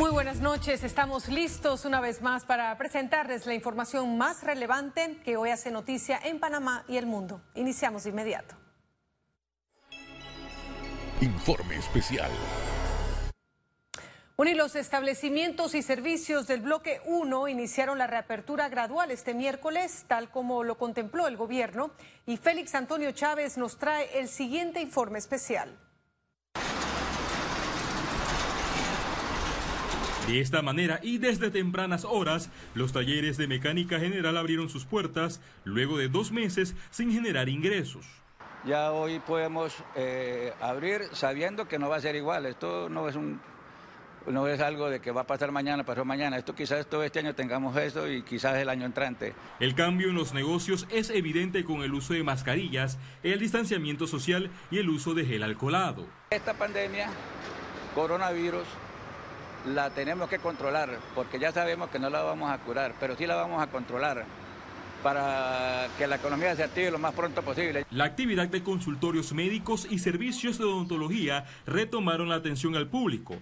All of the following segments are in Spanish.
Muy buenas noches, estamos listos una vez más para presentarles la información más relevante que hoy hace noticia en Panamá y el mundo. Iniciamos de inmediato. Informe especial. Bueno, y los establecimientos y servicios del bloque 1 iniciaron la reapertura gradual este miércoles, tal como lo contempló el gobierno, y Félix Antonio Chávez nos trae el siguiente informe especial. De esta manera y desde tempranas horas, los talleres de mecánica general abrieron sus puertas luego de dos meses sin generar ingresos. Ya hoy podemos eh, abrir sabiendo que no va a ser igual. Esto no es un no es algo de que va a pasar mañana, pasó mañana. Esto quizás todo este año tengamos eso y quizás el año entrante. El cambio en los negocios es evidente con el uso de mascarillas, el distanciamiento social y el uso de gel alcoholado. Esta pandemia, coronavirus, la tenemos que controlar, porque ya sabemos que no la vamos a curar, pero sí la vamos a controlar para que la economía se active lo más pronto posible. La actividad de consultorios médicos y servicios de odontología retomaron la atención al público,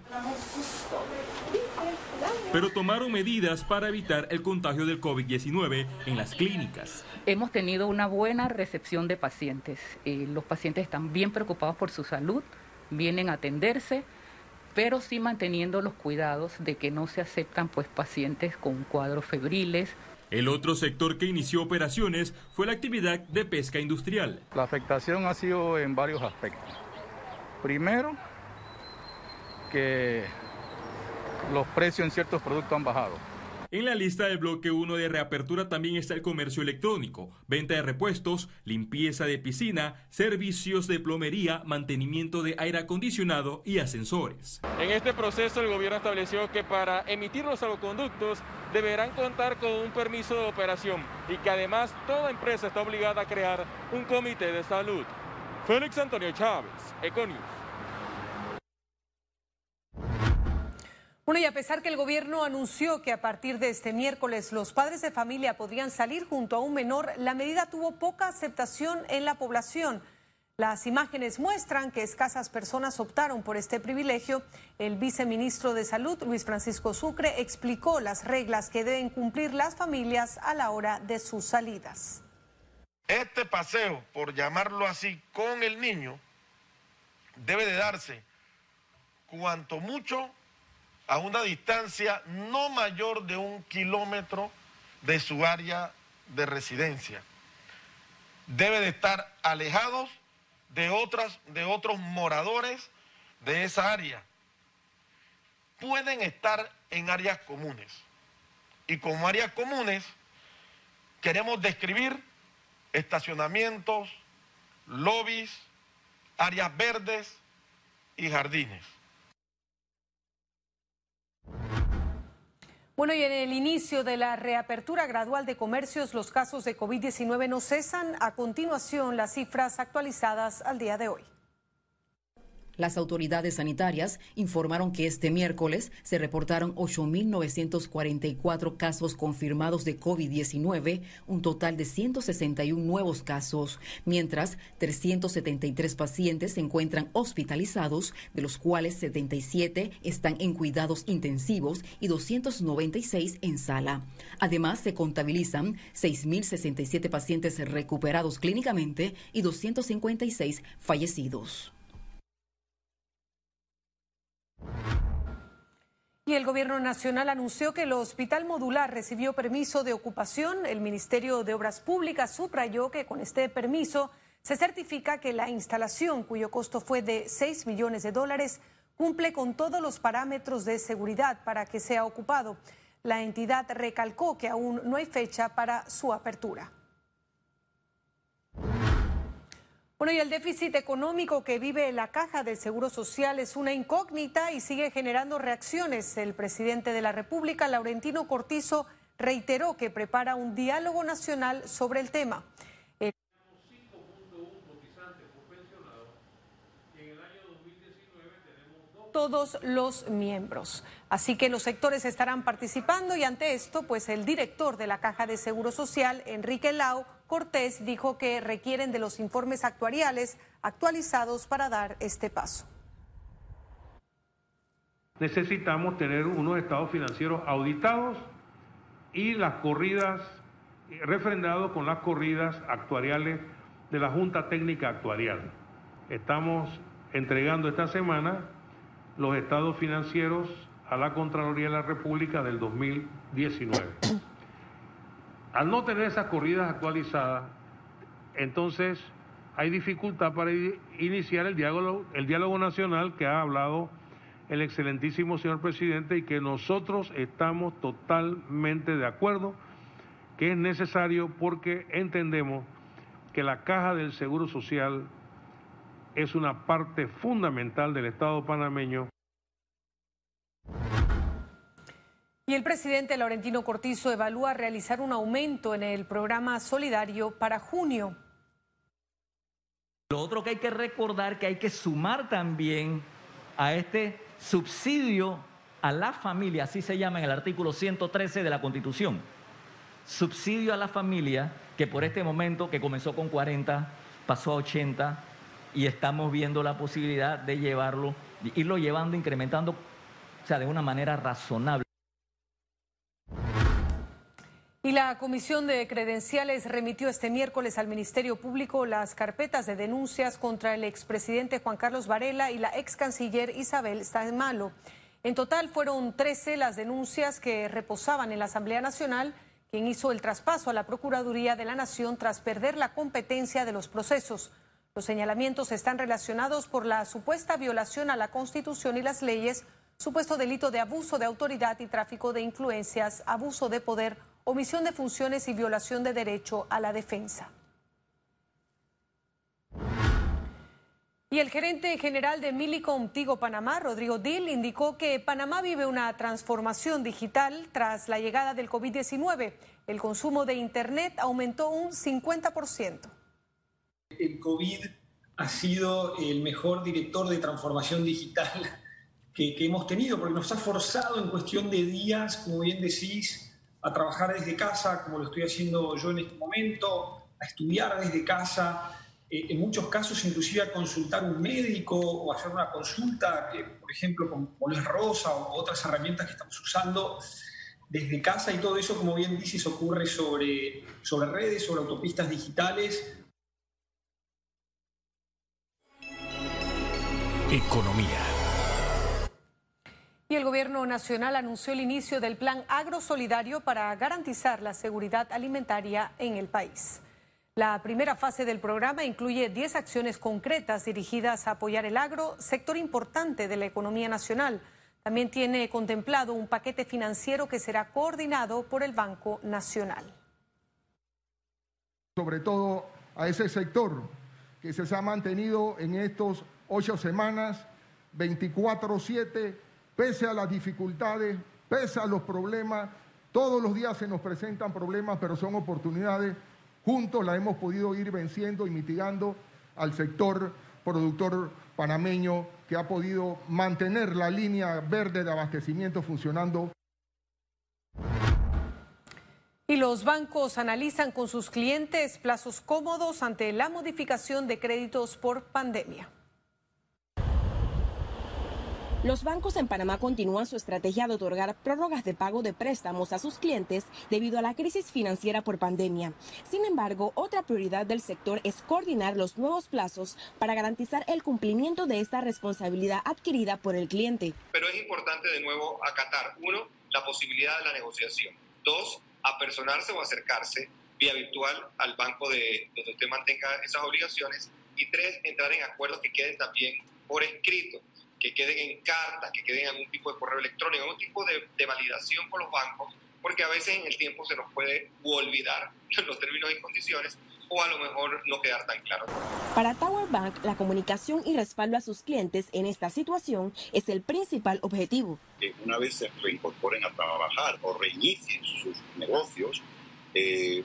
pero tomaron medidas para evitar el contagio del COVID-19 en las clínicas. Hemos tenido una buena recepción de pacientes. Eh, los pacientes están bien preocupados por su salud, vienen a atenderse pero sí manteniendo los cuidados de que no se aceptan pues pacientes con cuadros febriles. El otro sector que inició operaciones fue la actividad de pesca industrial. La afectación ha sido en varios aspectos. Primero, que los precios en ciertos productos han bajado. En la lista del bloque 1 de reapertura también está el comercio electrónico, venta de repuestos, limpieza de piscina, servicios de plomería, mantenimiento de aire acondicionado y ascensores. En este proceso el gobierno estableció que para emitir los salvoconductos deberán contar con un permiso de operación y que además toda empresa está obligada a crear un comité de salud. Félix Antonio Chávez, Econius. Bueno, y a pesar que el gobierno anunció que a partir de este miércoles los padres de familia podrían salir junto a un menor, la medida tuvo poca aceptación en la población. Las imágenes muestran que escasas personas optaron por este privilegio. El viceministro de Salud, Luis Francisco Sucre, explicó las reglas que deben cumplir las familias a la hora de sus salidas. Este paseo, por llamarlo así, con el niño, debe de darse cuanto mucho a una distancia no mayor de un kilómetro de su área de residencia. Debe de estar alejados de, otras, de otros moradores de esa área. Pueden estar en áreas comunes. Y como áreas comunes queremos describir estacionamientos, lobbies, áreas verdes y jardines. Bueno, y en el inicio de la reapertura gradual de comercios, los casos de COVID-19 no cesan. A continuación, las cifras actualizadas al día de hoy. Las autoridades sanitarias informaron que este miércoles se reportaron 8.944 casos confirmados de COVID-19, un total de 161 nuevos casos, mientras 373 pacientes se encuentran hospitalizados, de los cuales 77 están en cuidados intensivos y 296 en sala. Además, se contabilizan 6.067 pacientes recuperados clínicamente y 256 fallecidos. Y el Gobierno Nacional anunció que el Hospital Modular recibió permiso de ocupación. El Ministerio de Obras Públicas subrayó que con este permiso se certifica que la instalación, cuyo costo fue de 6 millones de dólares, cumple con todos los parámetros de seguridad para que sea ocupado. La entidad recalcó que aún no hay fecha para su apertura. Bueno, y el déficit económico que vive la Caja del Seguro Social es una incógnita y sigue generando reacciones. El presidente de la República, Laurentino Cortizo, reiteró que prepara un diálogo nacional sobre el tema. todos los miembros. Así que los sectores estarán participando y ante esto, pues el director de la Caja de Seguro Social, Enrique Lau Cortés, dijo que requieren de los informes actuariales actualizados para dar este paso. necesitamos tener unos estados financieros auditados y las corridas, refrendados con las corridas actuariales de la Junta Técnica Actuarial. Estamos entregando esta semana los estados financieros a la Contraloría de la República del 2019. Al no tener esas corridas actualizadas, entonces hay dificultad para iniciar el diálogo, el diálogo nacional que ha hablado el excelentísimo señor presidente y que nosotros estamos totalmente de acuerdo que es necesario porque entendemos que la caja del Seguro Social es una parte fundamental del Estado panameño. Y el presidente Laurentino Cortizo evalúa realizar un aumento en el programa solidario para junio. Lo otro que hay que recordar que hay que sumar también a este subsidio a la familia, así se llama en el artículo 113 de la Constitución. Subsidio a la familia que por este momento que comenzó con 40 pasó a 80 y estamos viendo la posibilidad de llevarlo, irlo llevando, incrementando, o sea, de una manera razonable. Y la Comisión de Credenciales remitió este miércoles al Ministerio Público las carpetas de denuncias contra el expresidente Juan Carlos Varela y la ex canciller Isabel Malo. En total fueron 13 las denuncias que reposaban en la Asamblea Nacional, quien hizo el traspaso a la Procuraduría de la Nación tras perder la competencia de los procesos. Los señalamientos están relacionados por la supuesta violación a la Constitución y las leyes, supuesto delito de abuso de autoridad y tráfico de influencias, abuso de poder omisión de funciones y violación de derecho a la defensa. Y el gerente general de Milicom Tigo Panamá, Rodrigo Dill, indicó que Panamá vive una transformación digital tras la llegada del COVID-19. El consumo de Internet aumentó un 50%. El COVID ha sido el mejor director de transformación digital que, que hemos tenido, porque nos ha forzado en cuestión de días, como bien decís, a trabajar desde casa, como lo estoy haciendo yo en este momento, a estudiar desde casa, eh, en muchos casos inclusive a consultar un médico o hacer una consulta, por ejemplo, con Poles Rosa o otras herramientas que estamos usando desde casa y todo eso, como bien dices, ocurre sobre, sobre redes, sobre autopistas digitales. Economía. Y el Gobierno Nacional anunció el inicio del Plan Agrosolidario para garantizar la seguridad alimentaria en el país. La primera fase del programa incluye 10 acciones concretas dirigidas a apoyar el agro, sector importante de la economía nacional. También tiene contemplado un paquete financiero que será coordinado por el Banco Nacional. Sobre todo a ese sector que se ha mantenido en estos ocho semanas, 24-7 pese a las dificultades, pese a los problemas, todos los días se nos presentan problemas, pero son oportunidades. Juntos la hemos podido ir venciendo y mitigando al sector productor panameño que ha podido mantener la línea verde de abastecimiento funcionando. Y los bancos analizan con sus clientes plazos cómodos ante la modificación de créditos por pandemia. Los bancos en Panamá continúan su estrategia de otorgar prórrogas de pago de préstamos a sus clientes debido a la crisis financiera por pandemia. Sin embargo, otra prioridad del sector es coordinar los nuevos plazos para garantizar el cumplimiento de esta responsabilidad adquirida por el cliente. Pero es importante de nuevo acatar, uno, la posibilidad de la negociación. Dos, apersonarse o acercarse vía virtual al banco de donde usted mantenga esas obligaciones. Y tres, entrar en acuerdos que queden también por escrito que queden en cartas, que queden en algún tipo de correo electrónico, algún tipo de, validación con los bancos, porque a veces en el tiempo se nos puede olvidar los términos y condiciones o a lo mejor no quedar tan claro. Para Tower Bank, la comunicación y respaldo a sus clientes en esta situación es el principal objetivo. Que una vez se reincorporen a trabajar o reinicien sus negocios, eh,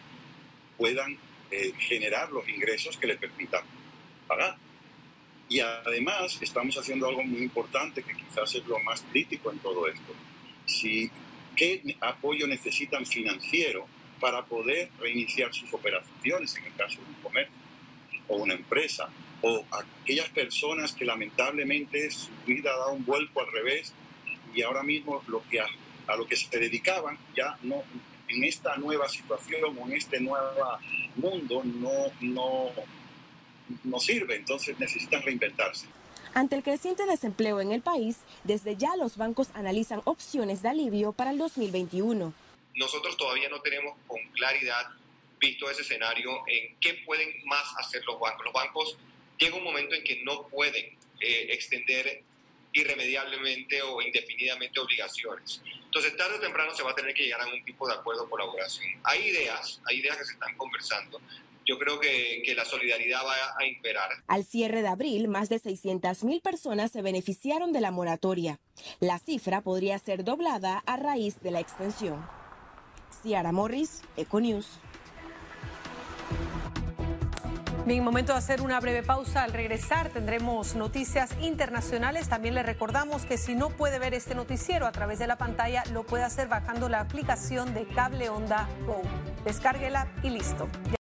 puedan eh, generar los ingresos que les permitan pagar. Y además estamos haciendo algo muy importante que quizás es lo más crítico en todo esto. Si, ¿Qué apoyo necesitan financiero para poder reiniciar sus operaciones en el caso de un comercio o una empresa? O aquellas personas que lamentablemente su vida da un vuelco al revés y ahora mismo lo que a, a lo que se dedicaban ya no en esta nueva situación o en este nuevo mundo no, no, no sirve, entonces necesitan reinventarse. Ante el creciente desempleo en el país, desde ya los bancos analizan opciones de alivio para el 2021. Nosotros todavía no tenemos con claridad visto ese escenario en qué pueden más hacer los bancos. Los bancos llega un momento en que no pueden eh, extender irremediablemente o indefinidamente obligaciones. Entonces, tarde o temprano se va a tener que llegar a un tipo de acuerdo o colaboración. Hay ideas, hay ideas que se están conversando. Yo creo que, que la solidaridad va a imperar. Al cierre de abril, más de 600.000 personas se beneficiaron de la moratoria. La cifra podría ser doblada a raíz de la extensión. Ciara Morris, Econews. Bien, momento de hacer una breve pausa. Al regresar tendremos noticias internacionales. También le recordamos que si no puede ver este noticiero a través de la pantalla, lo puede hacer bajando la aplicación de Cable Onda Go. Descárguela y listo.